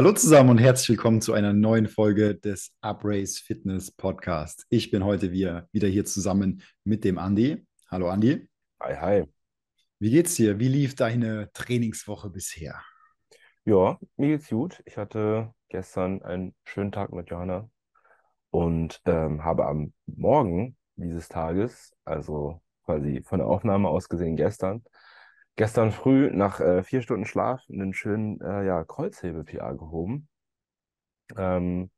Hallo zusammen und herzlich willkommen zu einer neuen Folge des Uprace Fitness Podcast. Ich bin heute wieder, wieder hier zusammen mit dem Andi. Hallo Andi. Hi, hi. Wie geht's dir? Wie lief deine Trainingswoche bisher? Ja, mir geht's gut. Ich hatte gestern einen schönen Tag mit Johanna und ähm, habe am Morgen dieses Tages, also quasi von der Aufnahme aus gesehen gestern, gestern früh nach äh, vier Stunden Schlaf einen schönen äh, ja, Kreuzhebe-PR gehoben. Ähm,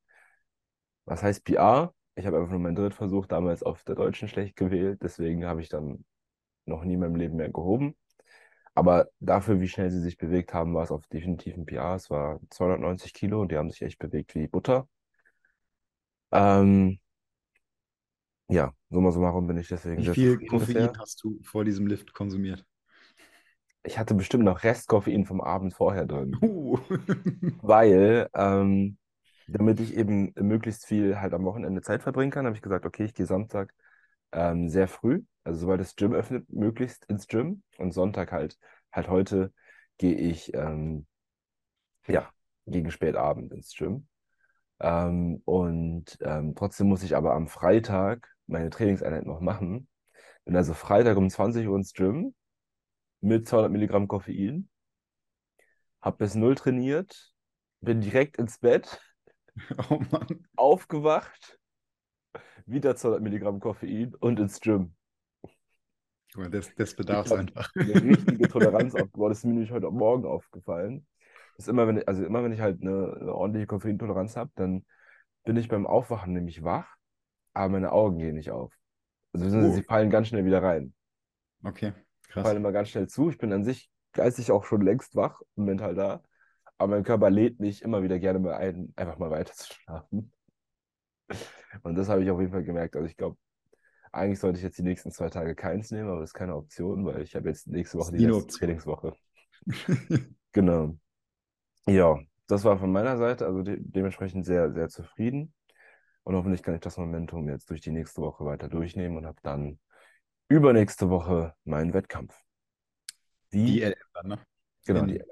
was heißt PR? Ich habe einfach nur meinen Drittversuch damals auf der Deutschen schlecht gewählt, deswegen habe ich dann noch nie in meinem Leben mehr gehoben. Aber dafür, wie schnell sie sich bewegt haben, war es auf definitiv ein PR. Es war 290 Kilo und die haben sich echt bewegt wie Butter. Ähm, ja, summa summarum bin ich deswegen Wie viel Koffein hast du vor diesem Lift konsumiert? Ich hatte bestimmt noch Restkoffein vom Abend vorher drin, Uh. weil, ähm, damit ich eben möglichst viel halt am Wochenende Zeit verbringen kann, habe ich gesagt, okay, ich gehe Samstag ähm, sehr früh, also sobald das Gym öffnet, möglichst ins Gym und Sonntag halt, halt heute gehe ich, ähm, ja, gegen Spätabend ins Gym. Ähm, und ähm, trotzdem muss ich aber am Freitag meine Trainingseinheit noch machen. Bin also Freitag um 20 Uhr ins Gym mit 200 Milligramm Koffein, habe bis null trainiert, bin direkt ins Bett, Oh Mann. aufgewacht, wieder 200 Milligramm Koffein und ins Gym. Guck mal, Das, das bedarf es einfach. eine richtige Toleranz aufgebaut. Das ist mir nämlich heute Morgen aufgefallen. Das ist immer, wenn ich, also immer, wenn ich halt eine, eine ordentliche Koffeintoleranz habe, dann bin ich beim Aufwachen nämlich wach, aber meine Augen gehen nicht auf. Also beziehungsweise sie Oh, fallen ganz schnell wieder rein. okay, fallen krass. immer ganz schnell zu. Ich bin an sich geistig auch schon längst wach und mental da. Aber mein Körper lädt mich immer wieder gerne mal ein, einfach mal weiter zu schlafen. Und das habe ich auf jeden Fall gemerkt. Also ich glaube, eigentlich sollte ich jetzt die nächsten zwei Tage keins nehmen, aber das ist keine Option, weil ich habe jetzt nächste Woche die letzte. Trainingswoche. Genau. Ja, das war von meiner Seite, also de dementsprechend sehr, sehr zufrieden. Und hoffentlich kann ich das Momentum jetzt durch die nächste Woche weiter durchnehmen und habe dann übernächste Woche meinen Wettkampf. Die Wie, LM dann, ne? genau, die In,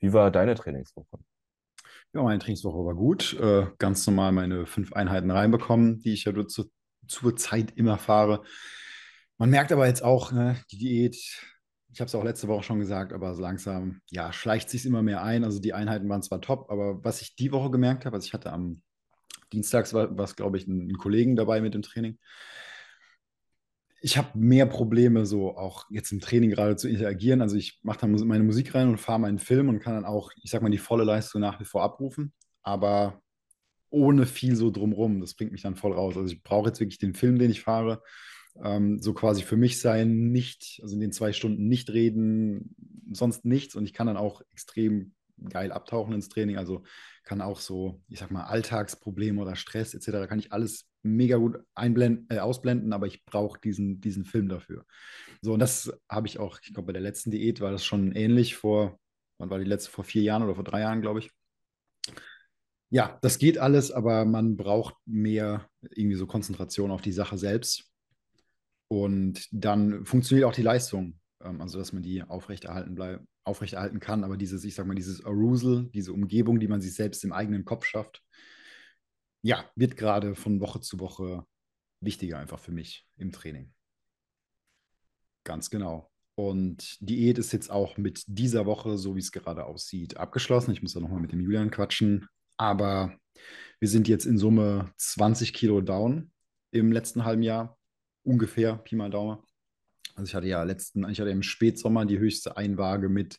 Wie war deine Trainingswoche? ja, meine Trainingswoche war gut. Äh, ganz normal meine fünf Einheiten reinbekommen, die ich ja zu, zur Zeit immer fahre. Man merkt aber jetzt auch, ne, die Diät, ich habe es auch letzte Woche schon gesagt, aber so langsam, ja, schleicht sich immer mehr ein. Also die Einheiten waren zwar top, aber was ich die Woche gemerkt habe, also ich hatte am Dienstags war, war es, glaube ich, ein Kollegen dabei mit dem Training. Ich habe mehr Probleme, so auch jetzt im Training gerade zu interagieren. Also ich mache dann meine Musik rein und fahre meinen Film und kann dann auch, ich sag mal, die volle Leistung nach wie vor abrufen, aber ohne viel so drumrum. Das bringt mich dann voll raus. Also ich brauche jetzt wirklich den Film, den ich fahre, ähm, so quasi für mich sein, nicht, also in den zwei Stunden nicht reden, sonst nichts. Und ich kann dann auch extrem geil abtauchen ins Training. Also kann auch so, ich sag mal, Alltagsprobleme oder Stress etc. kann ich alles mega gut einblenden, äh, ausblenden, aber ich brauche diesen, diesen Film dafür. So, und das habe ich auch, ich glaube, bei der letzten Diät war das schon ähnlich vor, wann war die letzte? Vor vier Jahren oder vor drei Jahren, glaube ich. Ja, das geht alles, aber man braucht mehr irgendwie so Konzentration auf die Sache selbst. Und dann funktioniert auch die Leistung, also dass man die aufrechterhalten bleibt, aufrechterhalten kann. Aber dieses, ich sag mal, dieses Arousal, diese Umgebung, die man sich selbst im eigenen Kopf schafft, ja, wird gerade von Woche zu Woche wichtiger einfach für mich im Training. Ganz genau. Und Diät ist jetzt auch mit dieser Woche, so wie es gerade aussieht, abgeschlossen. Ich muss da nochmal mit dem Julian quatschen. Aber wir sind jetzt in Summe 20 Kilo down im letzten halben Jahr. Ungefähr, Pi mal Daumen. Also ich hatte ja letzten, ich hatte im Spätsommer die höchste Einwaage mit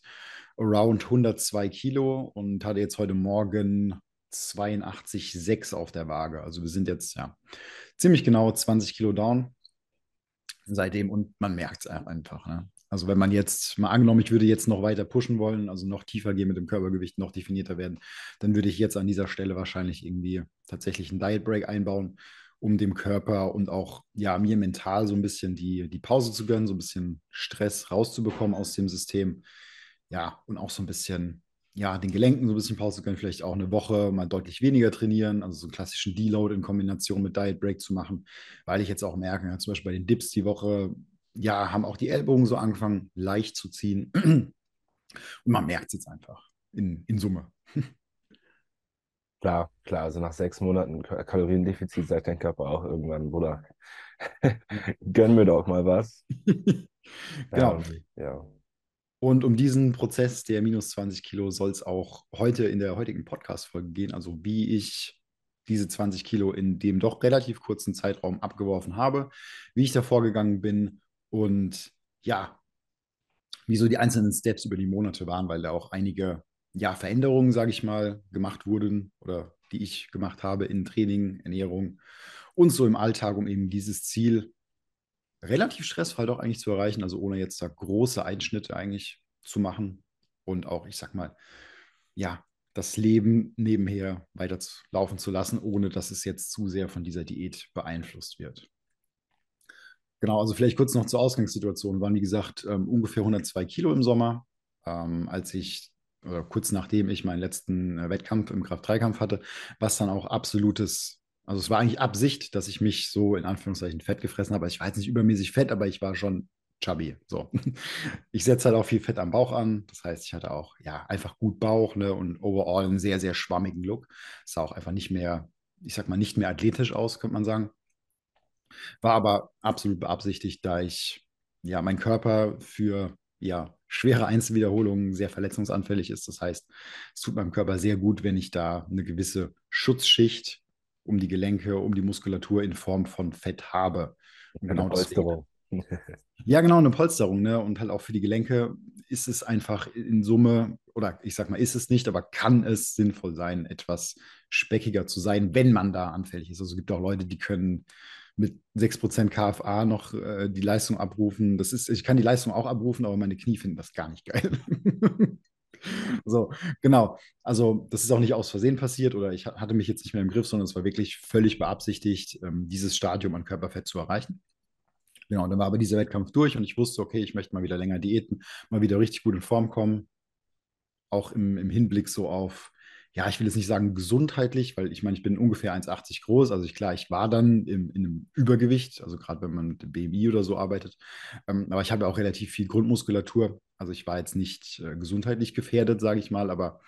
around 102 Kilo und hatte jetzt heute Morgen 82,6 auf der Waage. Also wir sind jetzt ja ziemlich genau 20 Kilo down seitdem und man merkt es einfach. Ne? Also wenn man jetzt, mal angenommen, ich würde jetzt noch weiter pushen wollen, also noch tiefer gehen mit dem Körpergewicht, noch definierter werden, dann würde ich jetzt an dieser Stelle wahrscheinlich irgendwie tatsächlich einen Diet Break einbauen, um dem Körper und auch ja mir mental so ein bisschen die, die Pause zu gönnen, so ein bisschen Stress rauszubekommen aus dem System. Ja, und auch so ein bisschen, ja, den Gelenken so ein bisschen Pause zu gönnen, vielleicht auch eine Woche mal deutlich weniger trainieren, also so einen klassischen Deload in Kombination mit Diet Break zu machen, weil ich jetzt auch merke, ja, zum Beispiel bei den Dips die Woche, ja, haben auch die Ellbogen so angefangen, leicht zu ziehen. Und man merkt es jetzt einfach in, in Summe. Klar, klar, also nach sechs Monaten Ka- Kaloriendefizit sagt dein Körper auch irgendwann, Bruder, gönn mir doch mal was. Genau. Ähm, ja. Und um diesen Prozess der minus 20 Kilo soll es auch heute in der heutigen Podcast-Folge gehen. Also wie ich diese 20 Kilo in dem doch relativ kurzen Zeitraum abgeworfen habe, wie ich da vorgegangen bin und ja, wie so die einzelnen Steps über die Monate waren, weil da auch einige ja, Veränderungen, sage ich mal, gemacht wurden oder die ich gemacht habe in Training, Ernährung und so im Alltag, um eben dieses Ziel relativ stressfrei doch eigentlich zu erreichen, also ohne jetzt da große Einschnitte eigentlich zu machen und auch, ich sag mal, ja, das Leben nebenher weiter laufen zu lassen, ohne dass es jetzt zu sehr von dieser Diät beeinflusst wird. Genau, also vielleicht kurz noch zur Ausgangssituation. Waren, wie gesagt, ähm, ungefähr 102 Kilo im Sommer, ähm, als ich, oder kurz nachdem ich meinen letzten äh, Wettkampf im Kraft-3-Kampf hatte, was dann auch absolutes, also es war eigentlich Absicht, dass ich mich so in Anführungszeichen fett gefressen habe. Also ich war jetzt nicht übermäßig fett, aber ich war schon chubby. So. Ich setze halt auch viel Fett am Bauch an. Das heißt, ich hatte auch ja einfach gut Bauch ne, und overall einen sehr, sehr schwammigen Look. Es sah auch einfach nicht mehr, ich sag mal, nicht mehr athletisch aus, könnte man sagen. War aber absolut beabsichtigt, da ich ja mein Körper für ja schwere Einzelwiederholungen sehr verletzungsanfällig ist. Das heißt, es tut meinem Körper sehr gut, wenn ich da eine gewisse Schutzschicht um die Gelenke, um die Muskulatur in Form von Fett habe. Und Eine genau deswegen, Polsterung. ja, genau, eine Polsterung, ne? Und halt auch für die Gelenke ist es einfach in Summe, oder ich sag mal, ist es nicht, aber kann es sinnvoll sein, etwas speckiger zu sein, wenn man da anfällig ist. Also es gibt auch Leute, die können mit 6% KFA noch äh, die Leistung abrufen. Das ist, ich kann die Leistung auch abrufen, aber meine Knie finden das gar nicht geil. So, genau. Also, das ist auch nicht aus Versehen passiert oder ich ha- hatte mich jetzt nicht mehr im Griff, sondern es war wirklich völlig beabsichtigt, ähm, dieses Stadium an Körperfett zu erreichen. Genau, und dann war aber dieser Wettkampf durch und ich wusste, okay, ich möchte mal wieder länger diäten, mal wieder richtig gut in Form kommen, auch im, im Hinblick so auf, ja, ich will jetzt nicht sagen gesundheitlich, weil ich meine, ich bin ungefähr 1,80 groß, also ich, klar, ich war dann im, in einem Übergewicht, also gerade wenn man mit dem BMI oder so arbeitet, ähm, aber ich habe auch relativ viel Grundmuskulatur, also ich war jetzt nicht äh, gesundheitlich gefährdet, sage ich mal, aber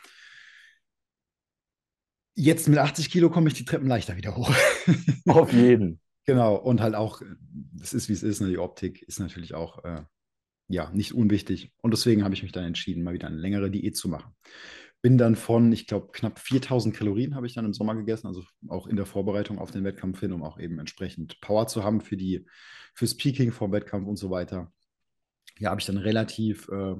jetzt mit 80 Kilo komme ich die Treppen leichter wieder hoch. Auf jeden. Genau, und halt auch, es ist wie es ist, ne? die Optik ist natürlich auch äh, ja, nicht unwichtig. Und deswegen habe ich mich dann entschieden, mal wieder eine längere Diät zu machen. Bin dann von, ich glaube, knapp 4000 Kalorien habe ich dann im Sommer gegessen, also auch in der Vorbereitung auf den Wettkampf hin, um auch eben entsprechend Power zu haben für die, fürs Peaking vom Wettkampf und so weiter. Ja, habe ich dann relativ, äh,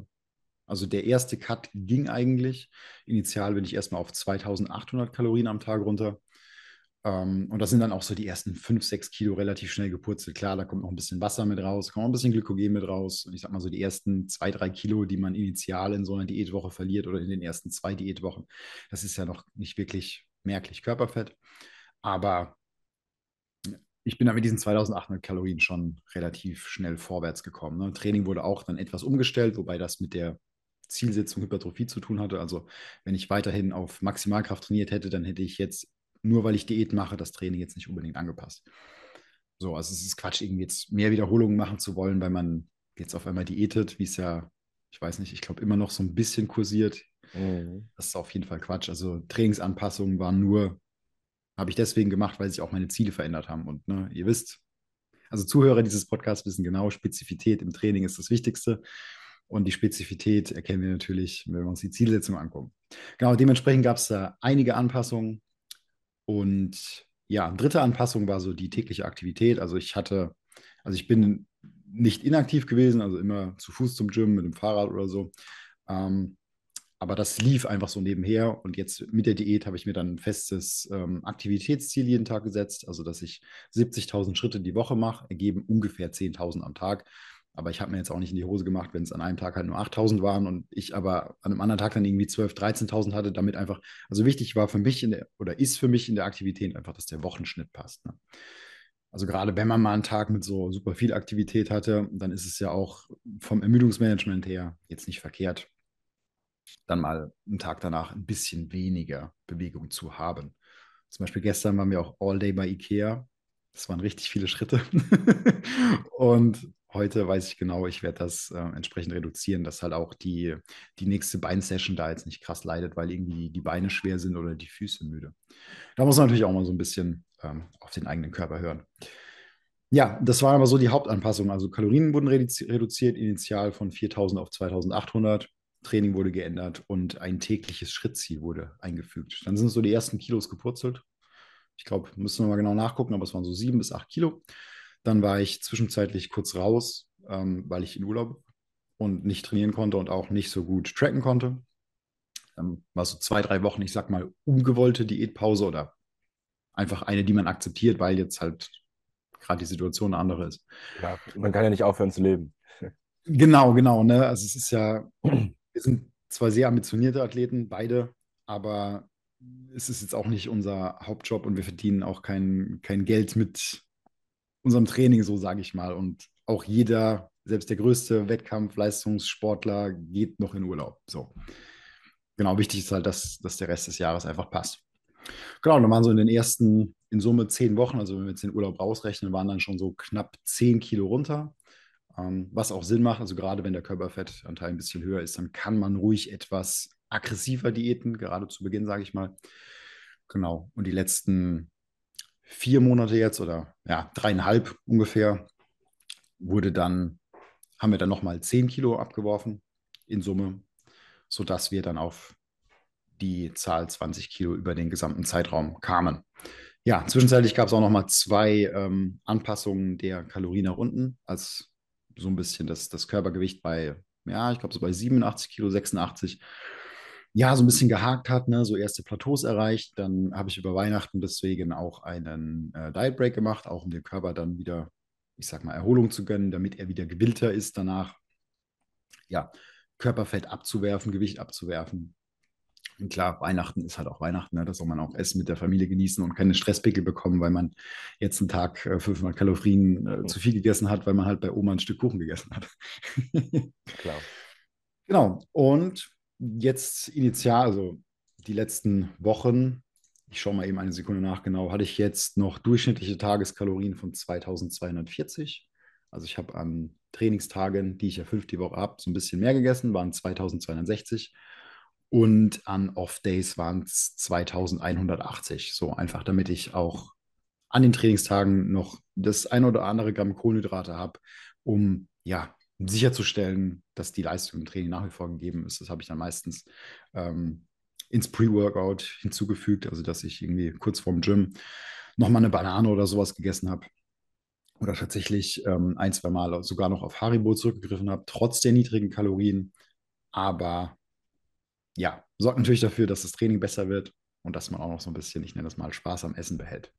also der erste Cut ging eigentlich. Initial bin ich erstmal auf 2800 Kalorien am Tag runter. Ähm, und das sind dann auch so die ersten 5, 6 Kilo relativ schnell gepurzelt. Klar, da kommt noch ein bisschen Wasser mit raus, kommt noch ein bisschen Glykogen mit raus. Und ich sag mal so die ersten 2, 3 Kilo, die man initial in so einer Diätwoche verliert oder in den ersten zwei Diätwochen, das ist ja noch nicht wirklich merklich Körperfett. Aber ich bin da mit diesen 2800 Kalorien schon relativ schnell vorwärts gekommen. Ne? Training wurde auch dann etwas umgestellt, wobei das mit der Zielsetzung Hypertrophie zu tun hatte. Also wenn ich weiterhin auf Maximalkraft trainiert hätte, dann hätte ich jetzt, nur weil ich Diät mache, das Training jetzt nicht unbedingt angepasst. So, also es ist Quatsch, irgendwie jetzt mehr Wiederholungen machen zu wollen, weil man jetzt auf einmal diätet, wie es ja, ich weiß nicht, ich glaube immer noch so ein bisschen kursiert. Mhm. Das ist auf jeden Fall Quatsch. Also Trainingsanpassungen waren nur habe ich deswegen gemacht, weil sich auch meine Ziele verändert haben. Und ne, ihr wisst, also Zuhörer dieses Podcasts wissen genau, Spezifität im Training ist das Wichtigste. Und die Spezifität erkennen wir natürlich, wenn wir uns die Zielsetzung angucken. Genau, dementsprechend gab es da einige Anpassungen. Und ja, dritte Anpassung war so die tägliche Aktivität. Also ich hatte, also ich bin nicht inaktiv gewesen, also immer zu Fuß zum Gym mit dem Fahrrad oder so. Ähm, aber das lief einfach so nebenher. Und jetzt mit der Diät habe ich mir dann ein festes ähm, Aktivitätsziel jeden Tag gesetzt. Also, dass ich 70.000 Schritte die Woche mache, ergeben ungefähr 10.000 am Tag. Aber ich habe mir jetzt auch nicht in die Hose gemacht, wenn es an einem Tag halt nur 8.000 waren und ich aber an einem anderen Tag dann irgendwie 12.000, 13.000 hatte, damit einfach, also wichtig war für mich der, oder ist für mich in der Aktivität einfach, dass der Wochenschnitt passt. Ne? Also gerade wenn man mal einen Tag mit so super viel Aktivität hatte, dann ist es ja auch vom Ermüdungsmanagement her jetzt nicht verkehrt, dann mal einen Tag danach ein bisschen weniger Bewegung zu haben. Zum Beispiel gestern waren wir auch all day bei Ikea. Das waren richtig viele Schritte. und heute weiß ich genau, ich werde das äh, entsprechend reduzieren, dass halt auch die, die nächste Beinsession da jetzt nicht krass leidet, weil irgendwie die Beine schwer sind oder die Füße müde. Da muss man natürlich auch mal so ein bisschen ähm, auf den eigenen Körper hören. Ja, das waren aber so die Hauptanpassungen. Also Kalorien wurden reduziert, initial von 4000 auf 2800. Training wurde geändert und ein tägliches Schrittziel wurde eingefügt. Dann sind so die ersten Kilos gepurzelt. Ich glaube, müssen wir mal genau nachgucken, aber es waren so sieben bis acht Kilo. Dann war ich zwischenzeitlich kurz raus, ähm, weil ich in Urlaub und nicht trainieren konnte und auch nicht so gut tracken konnte. Dann war so zwei, drei Wochen, ich sag mal, ungewollte Diätpause oder einfach eine, die man akzeptiert, weil jetzt halt gerade die Situation eine andere ist. Ja, man kann ja nicht aufhören zu leben. Genau, genau. Ne? Also es ist ja, wir sind zwar sehr ambitionierte Athleten, beide, aber es ist jetzt auch nicht unser Hauptjob und wir verdienen auch kein, kein Geld mit unserem Training, so sage ich mal. Und auch jeder, selbst der größte Wettkampf-Leistungssportler, geht noch in Urlaub. So. Genau, wichtig ist halt, dass, dass der Rest des Jahres einfach passt. Genau, dann waren so in den ersten, in Summe zehn Wochen, also wenn wir jetzt den Urlaub rausrechnen, waren dann schon so knapp zehn Kilo runter. Ähm, was auch Sinn macht, also gerade wenn der Körperfettanteil ein bisschen höher ist, dann kann man ruhig etwas aggressiver diäten, gerade zu Beginn, sage ich mal. Genau. Und die letzten vier Monate jetzt oder ja, dreieinhalb ungefähr, wurde dann, haben wir dann nochmal zehn Kilo abgeworfen in Summe, sodass wir dann auf die Zahl 20 Kilo über den gesamten Zeitraum kamen. Ja, zwischenzeitlich gab es auch nochmal zwei ähm, Anpassungen der Kalorien nach unten, als so ein bisschen das, das Körpergewicht bei, ja, ich glaube so bei 87 Kilo, 86 ja, so ein bisschen gehakt hat, ne, so erste Plateaus erreicht. Dann habe ich über Weihnachten deswegen auch einen äh, Diet Break gemacht, auch um dem Körper dann wieder, ich sag mal, Erholung zu gönnen, damit er wieder gewillter ist danach. Ja, Körperfett abzuwerfen, Gewicht abzuwerfen. Und klar, Weihnachten ist halt auch Weihnachten, ne? da soll man auch Essen mit der Familie genießen und keine Stresspickel bekommen, weil man jetzt einen Tag äh, 500 Kalorien äh, zu viel gegessen hat, weil man halt bei Oma ein Stück Kuchen gegessen hat. Klar. Genau. Und jetzt initial, also die letzten Wochen, ich schaue mal eben eine Sekunde nach genau, hatte ich jetzt noch durchschnittliche Tageskalorien von 2240. Also ich habe an Trainingstagen, die ich ja fünf die Woche habe, so ein bisschen mehr gegessen, waren 2260. Und an Off-Days waren es 2180. So einfach, damit ich auch an den Trainingstagen noch das ein oder andere Gramm Kohlenhydrate habe, um ja sicherzustellen, dass die Leistung im Training nach wie vor gegeben ist. Das habe ich dann meistens ähm, ins Pre-Workout hinzugefügt, also dass ich irgendwie kurz vorm Gym nochmal eine Banane oder sowas gegessen habe. Oder tatsächlich ähm, ein, zwei Mal sogar noch auf Haribo zurückgegriffen habe, trotz der niedrigen Kalorien. Aber ja, sorgt natürlich dafür, dass das Training besser wird und dass man auch noch so ein bisschen, ich nenne das mal, Spaß am Essen behält.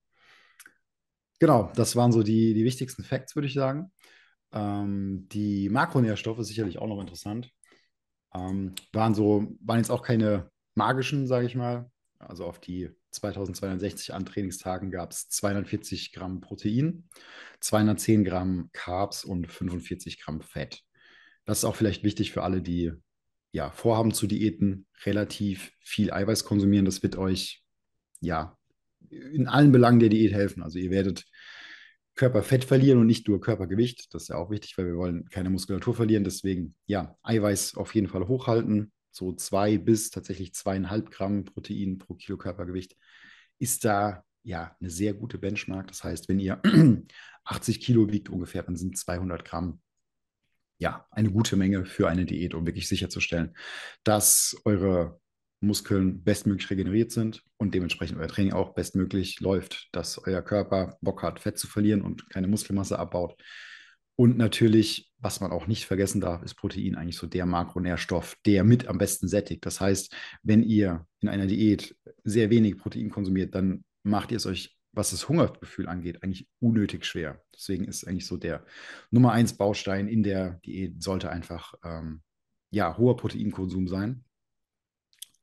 Genau, das waren so die, die wichtigsten Facts, würde ich sagen. Ähm, die Makronährstoffe, sicherlich auch noch interessant, ähm, waren so, waren jetzt auch keine magischen, sage ich mal. Also auf die 2260 an Trainingstagen gab es 240 Gramm Protein, 210 Gramm Carbs und 45 Gramm Fett. Das ist auch vielleicht wichtig für alle, die ja, vorhaben zu diäten, relativ viel Eiweiß konsumieren. Das wird euch ja in allen Belangen der Diät helfen. Also ihr werdet Körperfett verlieren und nicht nur Körpergewicht. Das ist ja auch wichtig, weil wir wollen keine Muskulatur verlieren. Deswegen, ja, Eiweiß auf jeden Fall hochhalten. So zwei bis tatsächlich zweieinhalb Gramm Protein pro Kilo Körpergewicht ist da ja eine sehr gute Benchmark. Das heißt, wenn ihr 80 Kilo wiegt ungefähr, dann sind 200 Gramm ja eine gute Menge für eine Diät, um wirklich sicherzustellen, dass eure Muskeln bestmöglich regeneriert sind und dementsprechend euer Training auch bestmöglich läuft, dass euer Körper Bock hat, Fett zu verlieren und keine Muskelmasse abbaut. Und natürlich, was man auch nicht vergessen darf, ist Protein eigentlich so der Makronährstoff, der mit am besten sättigt. Das heißt, wenn ihr in einer Diät sehr wenig Protein konsumiert, dann macht ihr es euch, was das Hungergefühl angeht, eigentlich unnötig schwer. Deswegen ist eigentlich so der Nummer eins Baustein in der Diät sollte einfach ähm, ja hoher Proteinkonsum sein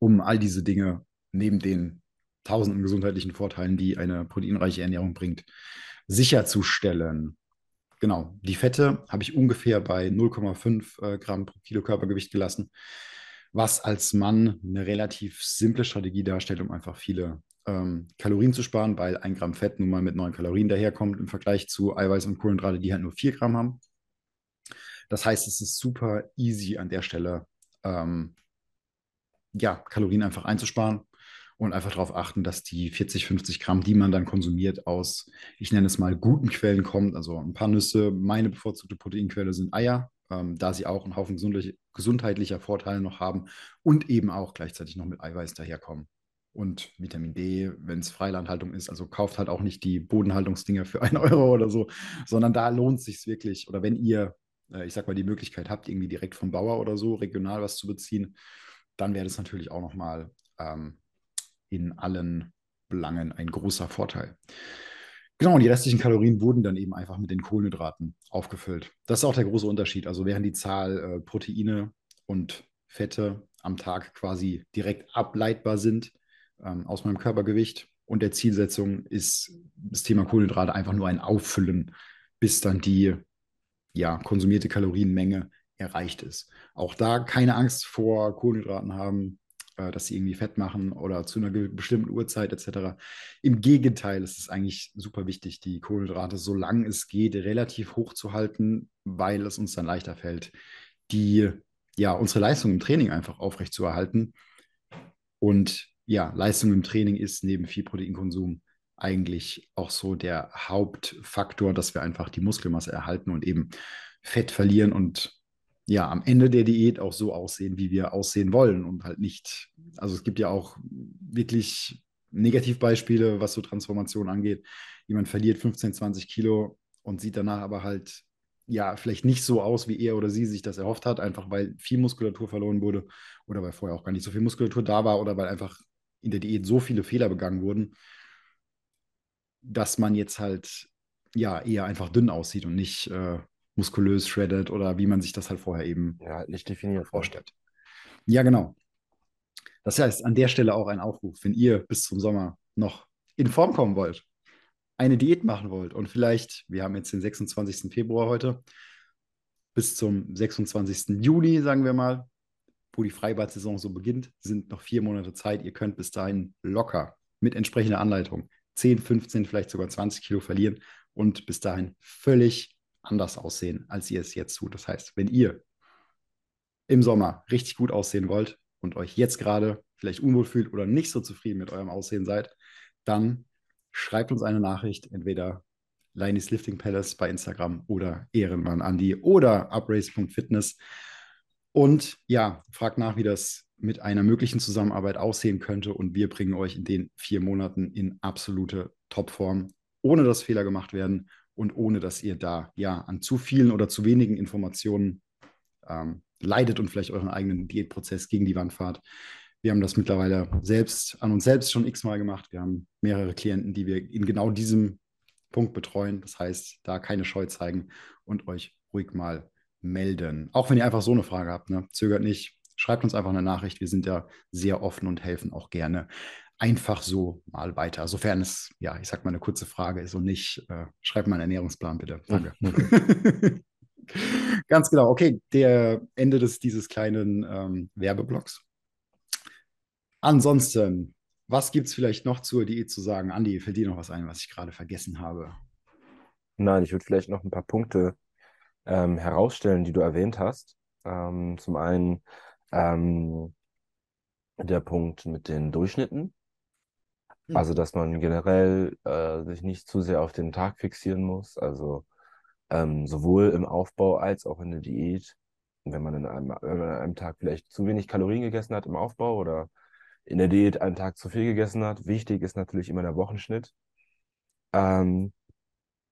um all diese Dinge neben den tausenden gesundheitlichen Vorteilen, die eine proteinreiche Ernährung bringt, sicherzustellen. Genau, die Fette habe ich ungefähr bei 0,5 äh, Gramm pro Kilo Körpergewicht gelassen, was als Mann eine relativ simple Strategie darstellt, um einfach viele ähm, Kalorien zu sparen, weil ein Gramm Fett nun mal mit 9 Kalorien daherkommt im Vergleich zu Eiweiß und Kohlenhydrate, die halt nur 4 Gramm haben. Das heißt, es ist super easy an der Stelle, ähm, ja, Kalorien einfach einzusparen und einfach darauf achten, dass die 40, 50 Gramm, die man dann konsumiert, aus, ich nenne es mal, guten Quellen kommt. Also ein paar Nüsse. Meine bevorzugte Proteinquelle sind Eier, ähm, da sie auch einen Haufen gesundheitlicher Vorteile noch haben und eben auch gleichzeitig noch mit Eiweiß daherkommen. Und Vitamin D, wenn es Freilandhaltung ist, also kauft halt auch nicht die Bodenhaltungsdinger für einen Euro oder so, sondern da lohnt es sich wirklich. Oder wenn ihr, äh, ich sag mal, die Möglichkeit habt, irgendwie direkt vom Bauer oder so regional was zu beziehen, dann wäre das natürlich auch nochmal ähm, in allen Belangen ein großer Vorteil. Genau, und die restlichen Kalorien wurden dann eben einfach mit den Kohlenhydraten aufgefüllt. Das ist auch der große Unterschied. Also während die Zahl äh, Proteine und Fette am Tag quasi direkt ableitbar sind ähm, aus meinem Körpergewicht und der Zielsetzung, ist das Thema Kohlenhydrate einfach nur ein Auffüllen, bis dann die ja, konsumierte Kalorienmenge erreicht ist. Auch da keine Angst vor Kohlenhydraten haben, äh, dass sie irgendwie Fett machen oder zu einer bestimmten Uhrzeit etc. Im Gegenteil, es ist eigentlich super wichtig, die Kohlenhydrate, solange es geht, relativ hoch zu halten, weil es uns dann leichter fällt, die, ja, unsere Leistung im Training einfach aufrecht zu erhalten. Und ja, Leistung im Training ist neben viel Proteinkonsum eigentlich auch so der Hauptfaktor, dass wir einfach die Muskelmasse erhalten und eben Fett verlieren und ja, am Ende der Diät auch so aussehen, wie wir aussehen wollen und halt nicht, also es gibt ja auch wirklich Negativbeispiele, was so Transformation angeht. Jemand verliert 15, 20 Kilo und sieht danach aber halt, ja, vielleicht nicht so aus, wie er oder sie sich das erhofft hat, einfach weil viel Muskulatur verloren wurde oder weil vorher auch gar nicht so viel Muskulatur da war oder weil einfach in der Diät so viele Fehler begangen wurden, dass man jetzt halt ja eher einfach dünn aussieht und nicht äh, muskulös shredded oder wie man sich das halt vorher eben ja, nicht definiert vorstellt. Ja, genau. Das heißt, an der Stelle auch ein Aufruf, wenn ihr bis zum Sommer noch in Form kommen wollt, eine Diät machen wollt und vielleicht, wir haben jetzt den 26. Februar heute, bis zum 26. Juni, sagen wir mal, wo die Freibad-Saison so beginnt, sind noch vier Monate Zeit. Ihr könnt bis dahin locker mit entsprechender Anleitung 10, 15, vielleicht sogar 20 Kilo verlieren und bis dahin völlig anders aussehen, als ihr es jetzt tut. Das heißt, wenn ihr im Sommer richtig gut aussehen wollt und euch jetzt gerade vielleicht unwohl fühlt oder nicht so zufrieden mit eurem Aussehen seid, dann schreibt uns eine Nachricht, entweder Leinis Lifting Palace bei Instagram oder Ehrenmann Andi oder uprace.fitness. Und ja, fragt nach, wie das mit einer möglichen Zusammenarbeit aussehen könnte. Und wir bringen euch in den vier Monaten in absolute Topform, ohne dass Fehler gemacht werden und ohne dass ihr da ja an zu vielen oder zu wenigen Informationen ähm, leidet und vielleicht euren eigenen Diätprozess gegen die Wand fahrt. Wir haben das mittlerweile selbst an uns selbst schon x-mal gemacht. Wir haben mehrere Klienten, die wir in genau diesem Punkt betreuen. Das heißt, da keine Scheu zeigen und euch ruhig mal melden. Auch wenn ihr einfach so eine Frage habt, ne? zögert nicht, schreibt uns einfach eine Nachricht. Wir sind ja sehr offen und helfen auch gerne einfach so mal weiter. Sofern es, ja, ich sag mal, eine kurze Frage ist und nicht, äh, schreib mal einen Ernährungsplan bitte. Danke. Ganz genau. Okay, der Ende des, dieses kleinen ähm, Werbeblocks. Ansonsten, was gibt es vielleicht noch zur Diät zu sagen? Andi, fällt dir noch was ein, was ich gerade vergessen habe? Nein, ich würde vielleicht noch ein paar Punkte ähm, herausstellen, die du erwähnt hast. Ähm, zum einen ähm, der Punkt mit den Durchschnitten. Hm. Also, dass man generell äh, sich nicht zu sehr auf den Tag fixieren muss. Also ähm, sowohl im Aufbau als auch in der Diät. Wenn man, in einem, wenn man an einem Tag vielleicht zu wenig Kalorien gegessen hat im Aufbau oder in der Diät einen Tag zu viel gegessen hat. Wichtig ist natürlich immer der Wochenschnitt. Ähm,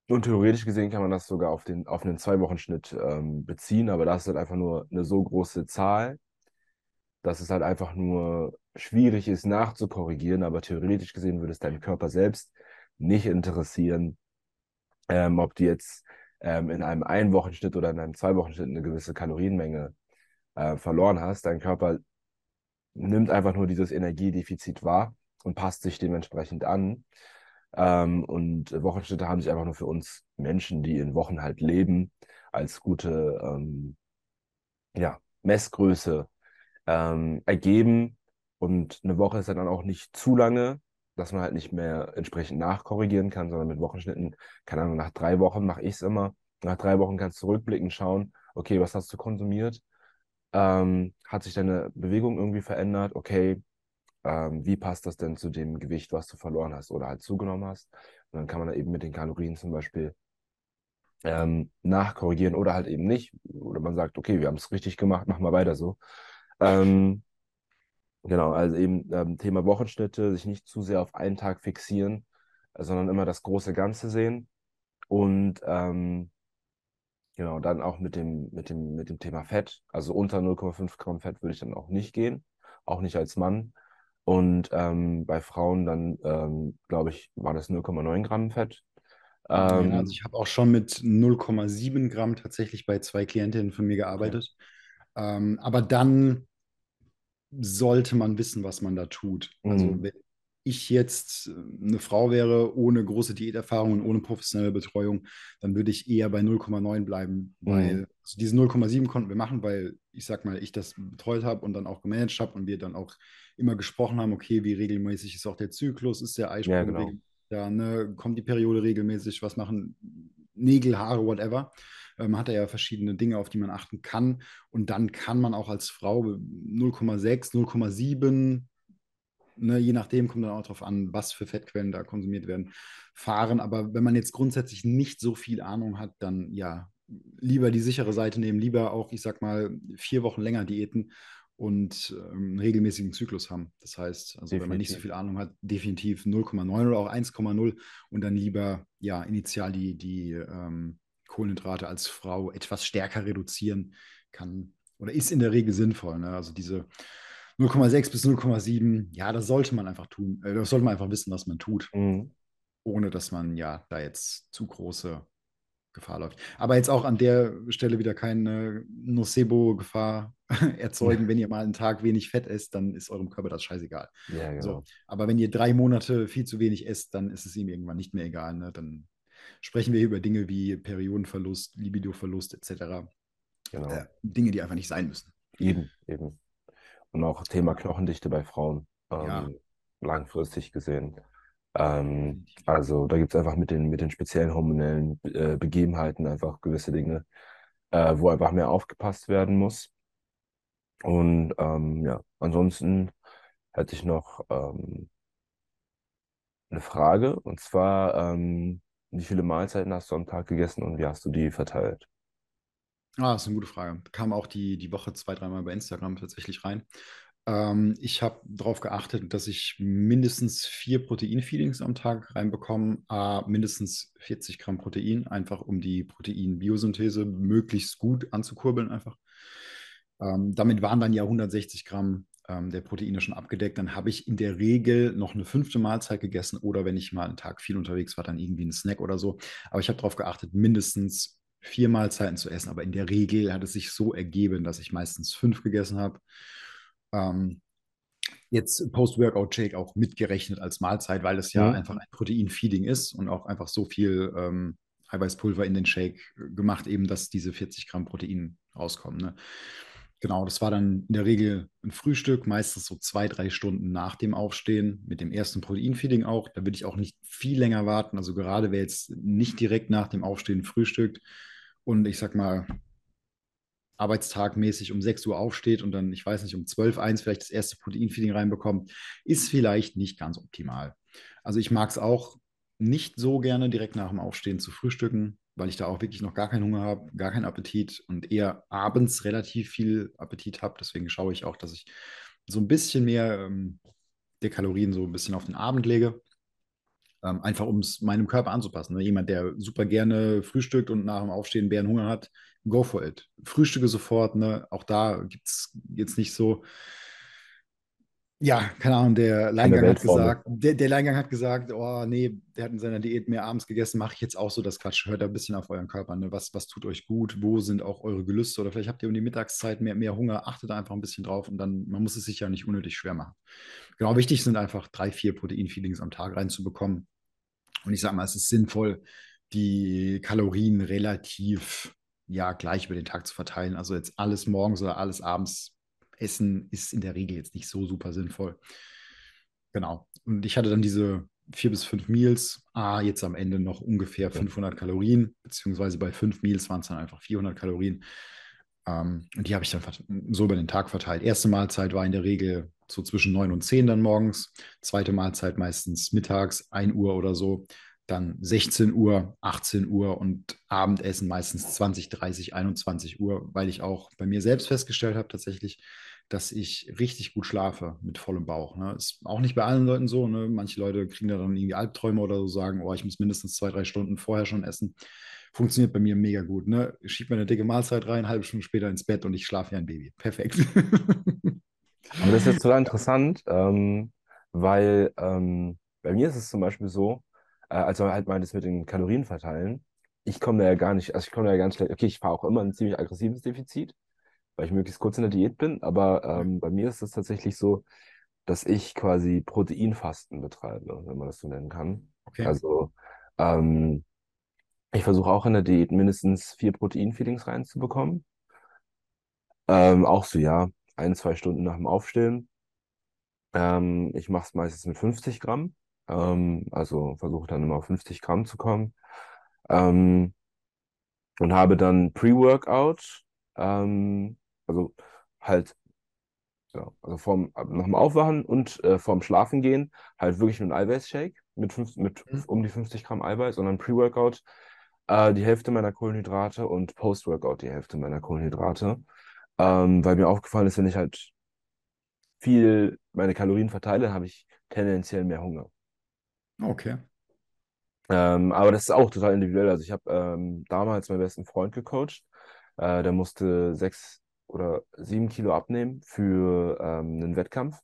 und theoretisch gesehen kann man das sogar auf den, auf einen Zwei-Wochen-Schnitt ähm, beziehen, aber das ist halt einfach nur eine so große Zahl, dass es halt einfach nur schwierig ist nachzukorrigieren, aber theoretisch gesehen würde es deinen Körper selbst nicht interessieren, ähm, ob du jetzt ähm, in einem Einwochenschnitt oder in einem Zwei-Wochen-Schnitt eine gewisse Kalorienmenge äh, verloren hast. Dein Körper nimmt einfach nur dieses Energiedefizit wahr und passt sich dementsprechend an. Ähm, und Wochenschnitte haben sich einfach nur für uns Menschen, die in Wochen halt leben, als gute ähm, ja, Messgröße ähm, ergeben. Und eine Woche ist dann auch nicht zu lange, dass man halt nicht mehr entsprechend nachkorrigieren kann, sondern mit Wochenschnitten, keine Ahnung, nach drei Wochen mache ich es immer. Nach drei Wochen kannst du zurückblicken, schauen, okay, was hast du konsumiert? Ähm, hat sich deine Bewegung irgendwie verändert? Okay, ähm, wie passt das denn zu dem Gewicht, was du verloren hast oder halt zugenommen hast? Und dann kann man da eben mit den Kalorien zum Beispiel ähm, nachkorrigieren oder halt eben nicht. Oder man sagt, okay, wir haben es richtig gemacht, machen wir weiter so. Ähm, genau, also eben ähm, Thema Wochenschnitte, sich nicht zu sehr auf einen Tag fixieren, sondern immer das große Ganze sehen. Und ähm, genau, dann auch mit dem, mit dem, mit dem Thema Fett. Also unter 0,5 Gramm Fett würde ich dann auch nicht gehen, auch nicht als Mann. Und ähm, bei Frauen dann, ähm, glaube ich, war das 0,9 Gramm Fett. Ja, also Ähm, ich habe auch schon mit 0,7 Gramm tatsächlich bei zwei Klientinnen von mir okay. gearbeitet. Ähm, aber dann sollte man wissen, was man da tut. Also Mhm. wenn ich jetzt äh, eine Frau wäre, ohne große Diäterfahrung und ohne professionelle Betreuung, dann würde ich eher bei 0,9 bleiben, Mhm. weil also diese 0,7 konnten wir machen, weil ich sag mal, ich das betreut habe und dann auch gemanagt habe und wir dann auch immer gesprochen haben, okay, wie regelmäßig ist auch der Zyklus, ist der Ja, Eisprung genau. regelmäßig da, ne? kommt die Periode regelmäßig, was machen Nägel, Haare, whatever. Ähm, hat er ja verschiedene Dinge, auf die man achten kann. Und dann kann man auch als Frau 0,6, 0,7, ne, je nachdem, kommt dann auch darauf an, was für Fettquellen da konsumiert werden, fahren. Aber wenn man jetzt grundsätzlich nicht so viel Ahnung hat, dann ja, lieber die sichere Seite nehmen, lieber auch, ich sag mal, vier Wochen länger Diäten und ähm, einen regelmäßigen Zyklus haben. Das heißt, also wenn man nicht so Definitiv. viel Ahnung hat, definitiv 0,9 oder auch 1,0 und dann lieber ja initial die, die ähm, Kohlenhydrate als Frau etwas stärker reduzieren kann oder ist in der Regel sinnvoll. Ne? Also diese 0,6 bis 0,7, ja, das sollte man einfach tun. Äh, das sollte man einfach wissen, was man tut, Mhm. ohne dass man ja da jetzt zu große Gefahr läuft. Aber jetzt auch an der Stelle wieder keine Nocebo-Gefahr erzeugen. Wenn ihr mal einen Tag wenig Fett esst, dann ist eurem Körper das scheißegal. Ja, So, genau. aber wenn ihr drei Monate viel zu wenig esst, dann ist es ihm irgendwann nicht mehr egal. Ne? Dann sprechen wir hier über Dinge wie Periodenverlust, Libidoverlust etc. Äh, Genau. Dinge, die einfach nicht sein müssen. Eben, eben. Und auch Thema. Knochendichte bei Frauen, Ja, ähm, langfristig gesehen. Ähm, also da gibt es einfach mit den, mit den speziellen hormonellen äh, Begebenheiten einfach gewisse Dinge, äh, wo einfach mehr aufgepasst werden muss. Und ähm, ja, ansonsten hätte ich noch ähm, eine Frage, und zwar, ähm, wie viele Mahlzeiten hast du am Tag gegessen und wie hast du die verteilt? Ah, das ist eine gute Frage. Kam auch die, die Woche zwei, dreimal bei Instagram tatsächlich rein. Ähm, ich habe darauf geachtet, dass ich mindestens vier Proteinfeedings am Tag reinbekomme, äh, mindestens 40 Gramm Protein, einfach um die Proteinbiosynthese möglichst gut anzukurbeln einfach. Ähm, damit waren dann ja 160 Gramm ähm, der Proteine schon abgedeckt. Dann habe ich in der Regel noch eine fünfte Mahlzeit gegessen oder wenn ich mal einen Tag viel unterwegs war, dann irgendwie einen Snack oder so. Aber ich habe darauf geachtet, mindestens vier Mahlzeiten zu essen. Aber in der Regel hat es sich so ergeben, dass ich meistens fünf gegessen habe. Ähm, jetzt Post-Workout-Shake auch mitgerechnet als Mahlzeit, weil es ja Mhm. einfach ein Protein-Feeding ist und auch einfach so viel ähm, Eiweißpulver in den Shake gemacht, eben, dass diese 40 Gramm Protein rauskommen. Ne? Genau, das war dann in der Regel ein Frühstück, meistens so zwei, drei Stunden nach dem Aufstehen, mit dem ersten Proteinfeeding auch. Da würde ich auch nicht viel länger warten. Also gerade wer jetzt nicht direkt nach dem Aufstehen frühstückt und ich sag mal, arbeitstagmäßig um 6 Uhr aufsteht und dann, ich weiß nicht, um 12, eins vielleicht das erste Proteinfeeding reinbekommt, ist vielleicht nicht ganz optimal. Also ich mag es auch nicht so gerne direkt nach dem Aufstehen zu frühstücken, weil ich da auch wirklich noch gar keinen Hunger habe, gar keinen Appetit und eher abends relativ viel Appetit habe. Deswegen schaue ich auch, dass ich so ein bisschen mehr ähm, der Kalorien so ein bisschen auf den Abend lege. Ähm, einfach um es meinem Körper anzupassen. Ne? Jemand, der super gerne frühstückt und nach dem Aufstehen Bärenhunger hat, go for it. Frühstücke sofort. Ne? Auch da gibt es jetzt nicht so, ja, keine Ahnung, der Leingang hat gesagt, der, der Leingang hat gesagt, oh nee, der hat in seiner Diät mehr abends gegessen, mache ich jetzt auch so das Quatsch. Hört da ein bisschen auf euren Körper. Ne? Was, was tut euch gut? Wo sind auch eure Gelüste? Oder vielleicht habt ihr um die Mittagszeit mehr, mehr Hunger, achtet einfach ein bisschen drauf und dann, man muss es sich ja nicht unnötig schwer machen. Genau, wichtig sind einfach drei, vier Protein-Feedings am Tag reinzubekommen und ich sage mal, es ist sinnvoll, die Kalorien relativ ja, gleich über den Tag zu verteilen. Also jetzt alles morgens oder alles abends essen ist in der Regel jetzt nicht so super sinnvoll. Genau. Und ich hatte dann diese vier bis fünf Meals. Ah, jetzt am Ende noch ungefähr Okay. 500 Kalorien, beziehungsweise bei fünf Meals waren es dann einfach 400 Kalorien. Ähm, und die habe ich dann so über den Tag verteilt. Erste Mahlzeit war in der Regel so zwischen 9 und 10 dann morgens. Zweite Mahlzeit meistens mittags, 1 Uhr oder so. Dann 16 Uhr, 18 Uhr und Abendessen meistens 20, 30, 21 Uhr, weil ich auch bei mir selbst festgestellt habe tatsächlich, dass ich richtig gut schlafe mit vollem Bauch. Ne? Ist auch nicht bei allen Leuten so. Ne? Manche Leute kriegen da dann irgendwie Albträume oder so, sagen, oh, ich muss mindestens zwei, drei Stunden vorher schon essen. Funktioniert bei mir mega gut. Ne? Schieb mir eine dicke Mahlzeit rein, halbe Stunde später ins Bett und ich schlafe wie ein Baby. Perfekt. Aber das ist jetzt total interessant, ähm, weil ähm, bei mir ist es zum Beispiel so, äh, als man halt meint, das mit den Kalorien verteilen, ich komme da ja gar nicht, also ich komme da ja ganz schlecht, okay, ich fahre auch immer ein ziemlich aggressives Defizit, weil ich möglichst kurz in der Diät bin, aber ähm, bei mir ist es tatsächlich so, dass ich quasi Proteinfasten betreibe, wenn man das so nennen kann. Okay. Also ähm, ich versuche auch in der Diät mindestens vier Proteinfeedings reinzubekommen. Ähm, auch so, ja, ein, zwei Stunden nach dem Aufstehen. Ähm, ich mache es meistens mit 50 Gramm. Ähm, also versuche dann immer auf 50 Gramm zu kommen. Ähm, und habe dann Pre-Workout, ähm, also halt ja, also vorm, nach dem Aufwachen und äh, vorm Schlafengehen halt wirklich nur ein Eiweißshake mit, fünf, mit Mhm. um die 50 Gramm Eiweiß und dann Pre-Workout äh, die Hälfte meiner Kohlenhydrate und Post-Workout die Hälfte meiner Kohlenhydrate. Ähm, weil mir aufgefallen ist, wenn ich halt viel meine Kalorien verteile, habe ich tendenziell mehr Hunger. Okay. Ähm, aber das ist auch total individuell. Also ich habe ähm, damals meinen besten Freund gecoacht. Äh, der musste sechs oder sieben Kilo abnehmen für ähm, einen Wettkampf,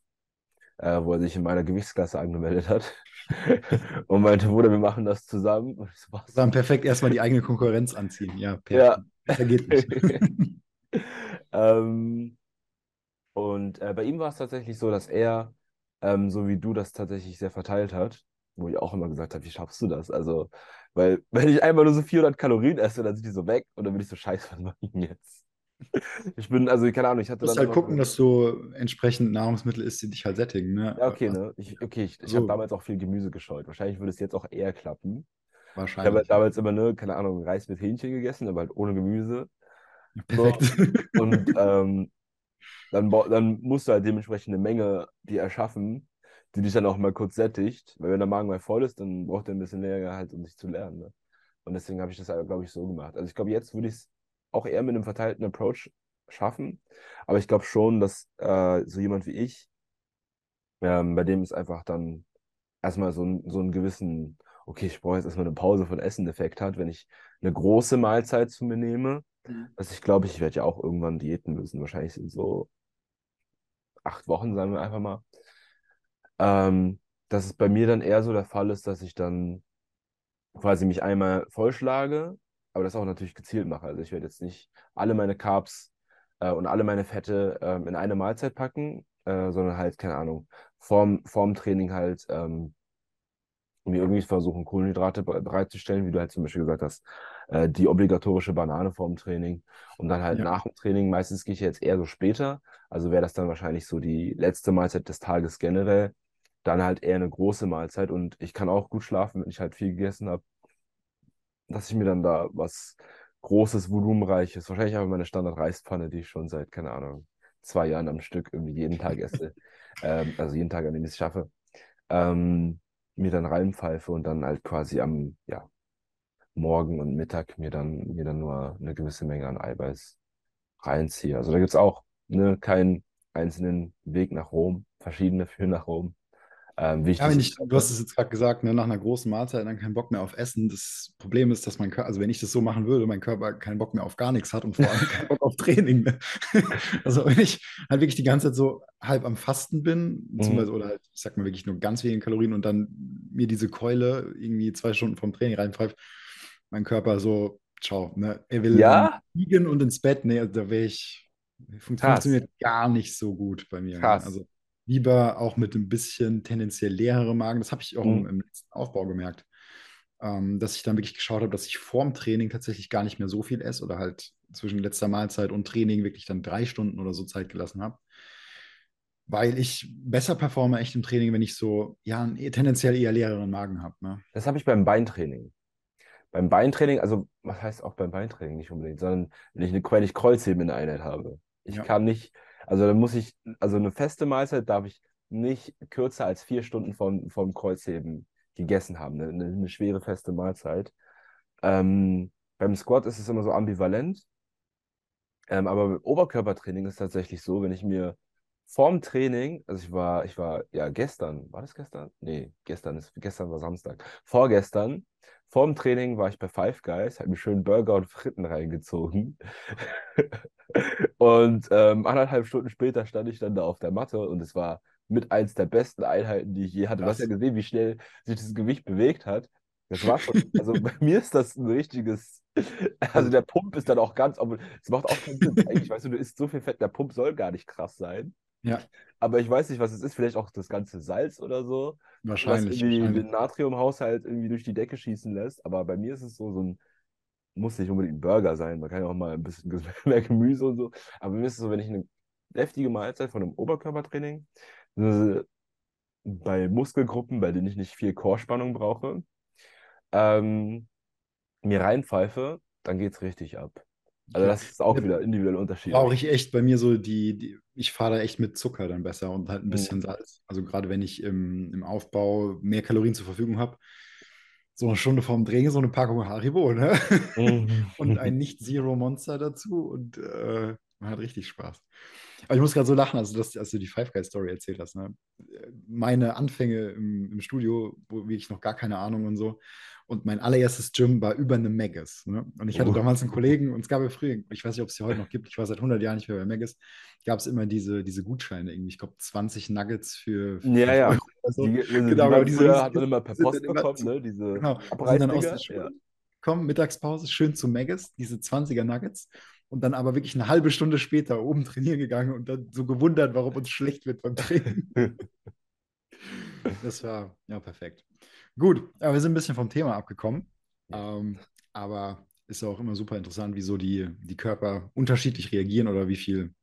äh, wo er sich in meiner Gewichtsklasse angemeldet hat. Und meinte, Bruder, wir machen das zusammen. Und so, was? Dann perfekt erstmal die eigene Konkurrenz anziehen. Ja, Ja. perfekt. Besser geht nicht. Ähm, und äh, bei ihm war es tatsächlich so, dass er, ähm, so wie du das tatsächlich sehr verteilt hat, wo ich auch immer gesagt habe, wie schaffst du das? Also, weil wenn ich einmal nur so 400 Kalorien esse, dann sind die so weg und dann bin ich so, scheiße, was mache ich denn jetzt? Ich bin, also keine Ahnung, ich hatte Du musst halt gucken, so- dass du entsprechend Nahrungsmittel isst, die dich halt sättigen. Ne? Ja, okay, ne? Ich, okay, ich, ich So. habe damals auch viel Gemüse gescheut. Wahrscheinlich würde es jetzt auch eher klappen. Ich habe Wahrscheinlich. halt damals immer, ne, keine Ahnung, Reis mit Hähnchen gegessen, aber halt ohne Gemüse. Perfekt. Und ähm, dann, dann musst du halt dementsprechend eine Menge dir erschaffen, die dich dann auch mal kurz sättigt. Weil wenn der Magen mal voll ist, dann braucht er ein bisschen länger halt, um sich zu lernen. Ne? Und deswegen habe ich das, glaube ich, so gemacht. Also ich glaube, jetzt würde ich es auch eher mit einem verteilten Approach schaffen. Aber ich glaube schon, dass äh, so jemand wie ich, ähm, bei dem es einfach dann erstmal so, ein, so einen gewissen, okay, ich brauche jetzt erstmal eine Pause von Essen-Effekt hat, wenn ich eine große Mahlzeit zu mir nehme. Also ich glaube, ich werde ja auch irgendwann Diäten müssen. Wahrscheinlich sind so acht Wochen, sagen wir einfach mal. Ähm, dass es bei mir dann eher so der Fall ist, dass ich dann quasi mich einmal vollschlage, aber das auch natürlich gezielt mache. Also ich werde jetzt nicht alle meine Carbs äh, und alle meine Fette ähm, in eine Mahlzeit packen, äh, sondern halt, keine Ahnung, vorm, vorm Training halt ähm, mir irgendwie versuchen, Kohlenhydrate bere- bereitzustellen, wie du halt zum Beispiel gesagt hast, äh, die obligatorische Banane vorm Training und dann halt Ja. nach dem Training, meistens gehe ich jetzt eher so später, also wäre das dann wahrscheinlich so die letzte Mahlzeit des Tages generell, dann halt eher eine große Mahlzeit. Und ich kann auch gut schlafen, wenn ich halt viel gegessen habe, dass ich mir dann da was Großes, Volumenreiches, wahrscheinlich aber meine Standard-Reispfanne, die ich schon seit, keine Ahnung, zwei Jahren am Stück irgendwie jeden Tag esse, ähm, also jeden Tag, an dem ich es schaffe, ähm, mir dann reinpfeife und dann halt quasi am, ja, Morgen und Mittag mir dann, mir dann nur eine gewisse Menge an Eiweiß reinziehe. Also da gibt es auch ne, keinen einzelnen Weg nach Rom, verschiedene für nach Rom. Ähm, wichtig Ja, wenn ich, du hast es jetzt gerade gesagt, ne, nach einer großen Mahlzeit dann keinen Bock mehr auf Essen. Das Problem ist, dass mein Körper, also wenn ich das so machen würde, mein Körper keinen Bock mehr auf gar nichts hat und vor allem keinen Bock auf Training. Ne? Also wenn ich halt wirklich die ganze Zeit so halb am Fasten bin, beziehungsweise oder halt, ich sag mal wirklich nur ganz wenige Kalorien und dann mir diese Keule irgendwie zwei Stunden vom Training reinpfeift, mein Körper so, ciao, ne? Er will Ja? liegen und ins Bett, ne, also da wäre ich, fun Krass. funktioniert gar nicht so gut bei mir. Ne? Krass. Also lieber auch mit ein bisschen tendenziell leererem Magen. Das habe ich auch im, Mhm. im letzten Aufbau gemerkt, ähm, dass ich dann wirklich geschaut habe, dass ich vorm Training tatsächlich gar nicht mehr so viel esse oder halt zwischen letzter Mahlzeit und Training wirklich dann drei Stunden oder so Zeit gelassen habe. Weil ich besser performe echt im Training, wenn ich so, ja, einen eh- tendenziell eher leereren Magen habe. Ne? Das habe ich beim Beintraining. beim Beintraining, also was heißt auch beim Beintraining nicht unbedingt, sondern wenn ich eine, wenn ich Kreuzheben in der Einheit habe. Ich Ja. kann nicht, also dann muss ich, also eine feste Mahlzeit darf ich nicht kürzer als vier Stunden vom, vom Kreuzheben gegessen haben. Eine, eine, eine schwere feste Mahlzeit. Ähm, beim Squat ist es immer so ambivalent. Ähm, aber beim Oberkörpertraining ist es tatsächlich so, wenn ich mir vorm Training, also ich war, ich war, ja, gestern, war das gestern? Nee, gestern ist, gestern war Samstag. Vorgestern, vorm Training war ich bei Five Guys, habe mir schön Burger und Fritten reingezogen. Und ähm, anderthalb Stunden später stand ich dann da auf der Matte und es war mit eins der besten Einheiten, die ich je hatte. Du hast ja gesehen, wie schnell sich das Gewicht bewegt hat. Das war schon, also bei mir ist das ein richtiges, also der Pump ist dann auch ganz, es macht auch keinen Sinn. Eigentlich, weißt du, du isst so viel Fett, der Pump soll gar nicht krass sein. Ja, Aber ich weiß nicht, was es ist, vielleicht auch das ganze Salz oder so, was wahrscheinlich. irgendwie wahrscheinlich. den Natriumhaushalt irgendwie durch die Decke schießen lässt. Aber bei mir ist es so, so ein, muss nicht unbedingt ein Burger sein, man kann ja auch mal ein bisschen mehr Gemüse und so. Aber bei mir ist es so, wenn ich eine deftige Mahlzeit von einem Oberkörpertraining, äh, bei Muskelgruppen, bei denen ich nicht viel Core-Spannung brauche, ähm, mir reinpfeife, dann geht's richtig ab. Also das ist auch wieder individuell brauche unterschiedlich. ich echt bei mir so die, die ich fahre da echt mit Zucker dann besser und halt ein bisschen Mhm. Salz. Also gerade wenn ich im, im Aufbau mehr Kalorien zur Verfügung habe, so eine Stunde vorm Drehen, so eine Packung Haribo, ne? Und ein Mhm. Nicht-Zero-Monster dazu und äh, man hat richtig Spaß. Aber ich muss gerade so lachen, also das, als du die Five Guys Story erzählt hast. Ne? Meine Anfänge im, im Studio, wo ich noch gar keine Ahnung und so. Und mein allererstes Gym war über eine Megas. Ne? Und ich hatte Oh. damals einen Kollegen, und es gab ja früher, ich weiß nicht, ob es sie heute noch gibt, ich war seit 100 Jahren nicht mehr bei Megas, gab es immer diese, diese Gutscheine irgendwie. Ich glaube, 20 Nuggets für, für Ja, 5 ja. So. Die, also Genau, aber diese hat man immer per Post bekommen, ne? Diese genau, dann aus der. Schule Ja. kommen, Mittagspause, schön zu Megas, diese 20er Nuggets. Und dann aber wirklich eine halbe Stunde später oben trainieren gegangen und dann so gewundert, warum uns schlecht wird beim Training. Das war ja perfekt. Gut, aber wir sind ein bisschen vom Thema abgekommen. Ähm, aber ist auch immer super interessant, wieso die, die Körper unterschiedlich reagieren oder wie viel,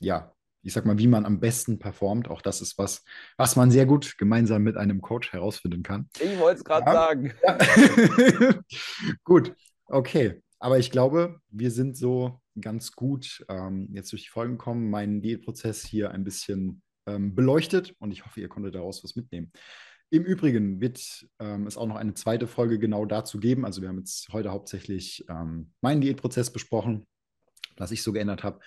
ja, ich sag mal, wie man am besten performt. Auch das ist was, was man sehr gut gemeinsam mit einem Coach herausfinden kann. Ich wollte es gerade Ja. sagen. Ja. Gut, okay. Aber ich glaube, wir sind so ganz gut ähm, jetzt durch die Folgen gekommen, meinen Diätprozess hier ein bisschen ähm, beleuchtet und ich hoffe, ihr konntet daraus was mitnehmen. Im Übrigen wird ähm, es auch noch eine zweite Folge genau dazu geben. Also wir haben jetzt heute hauptsächlich ähm, meinen Diätprozess besprochen, was ich so geändert habe.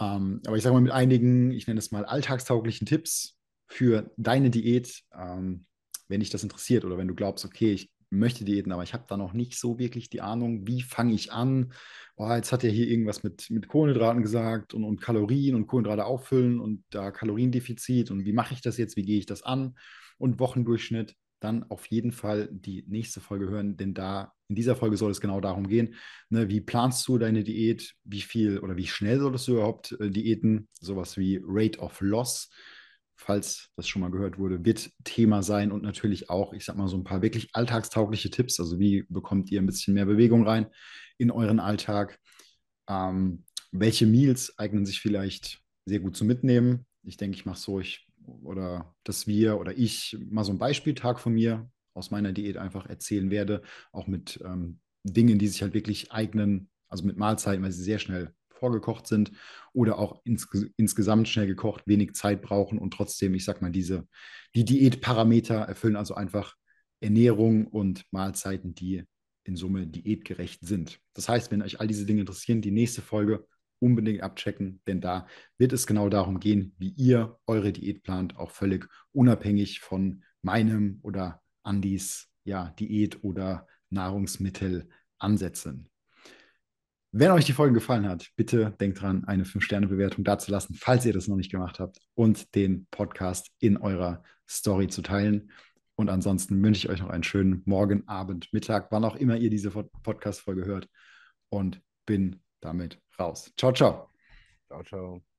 Ähm, aber ich sage mal mit einigen, ich nenne es mal alltagstauglichen Tipps für deine Diät, ähm, wenn dich das interessiert oder wenn du glaubst, okay, ich möchte Diäten, aber ich habe da noch nicht so wirklich die Ahnung, wie fange ich an? Oh, jetzt hat er hier irgendwas mit, mit Kohlenhydraten gesagt und, und Kalorien und Kohlenhydrate auffüllen und da Kaloriendefizit und wie mache ich das jetzt, wie gehe ich das an und Wochendurchschnitt, dann auf jeden Fall die nächste Folge hören, denn da in dieser Folge soll es genau darum gehen, ne, wie planst du deine Diät, wie viel oder wie schnell solltest du überhaupt äh, Diäten, sowas wie Rate of Loss, falls das schon mal gehört wurde, wird Thema sein und natürlich auch, ich sag mal, so ein paar wirklich alltagstaugliche Tipps. Also wie bekommt ihr ein bisschen mehr Bewegung rein in euren Alltag? Ähm, welche Meals eignen sich vielleicht sehr gut zu mitnehmen? Ich denke, ich mache so, ich oder dass wir oder ich mal so einen Beispieltag von mir aus meiner Diät einfach erzählen werde, auch mit ähm, Dingen, die sich halt wirklich eignen, also mit Mahlzeiten, weil sie sehr schnell vorgekocht sind oder auch ins, insgesamt schnell gekocht, wenig Zeit brauchen und trotzdem, ich sag mal, diese, die Diätparameter erfüllen, also einfach Ernährung und Mahlzeiten, die in Summe diätgerecht sind. Das heißt, wenn euch all diese Dinge interessieren, die nächste Folge unbedingt abchecken, denn da wird es genau darum gehen, wie ihr eure Diät plant, auch völlig unabhängig von meinem oder Andys ja, Diät oder Nahrungsmittelansätzen. Wenn euch die Folge gefallen hat, bitte denkt dran, eine 5-Sterne-Bewertung dazulassen, falls ihr das noch nicht gemacht habt, und den Podcast in eurer Story zu teilen. Und ansonsten wünsche ich euch noch einen schönen Morgen, Abend, Mittag, wann auch immer ihr diese Podcast-Folge hört. Und bin damit raus. Ciao, ciao. Ciao, ciao.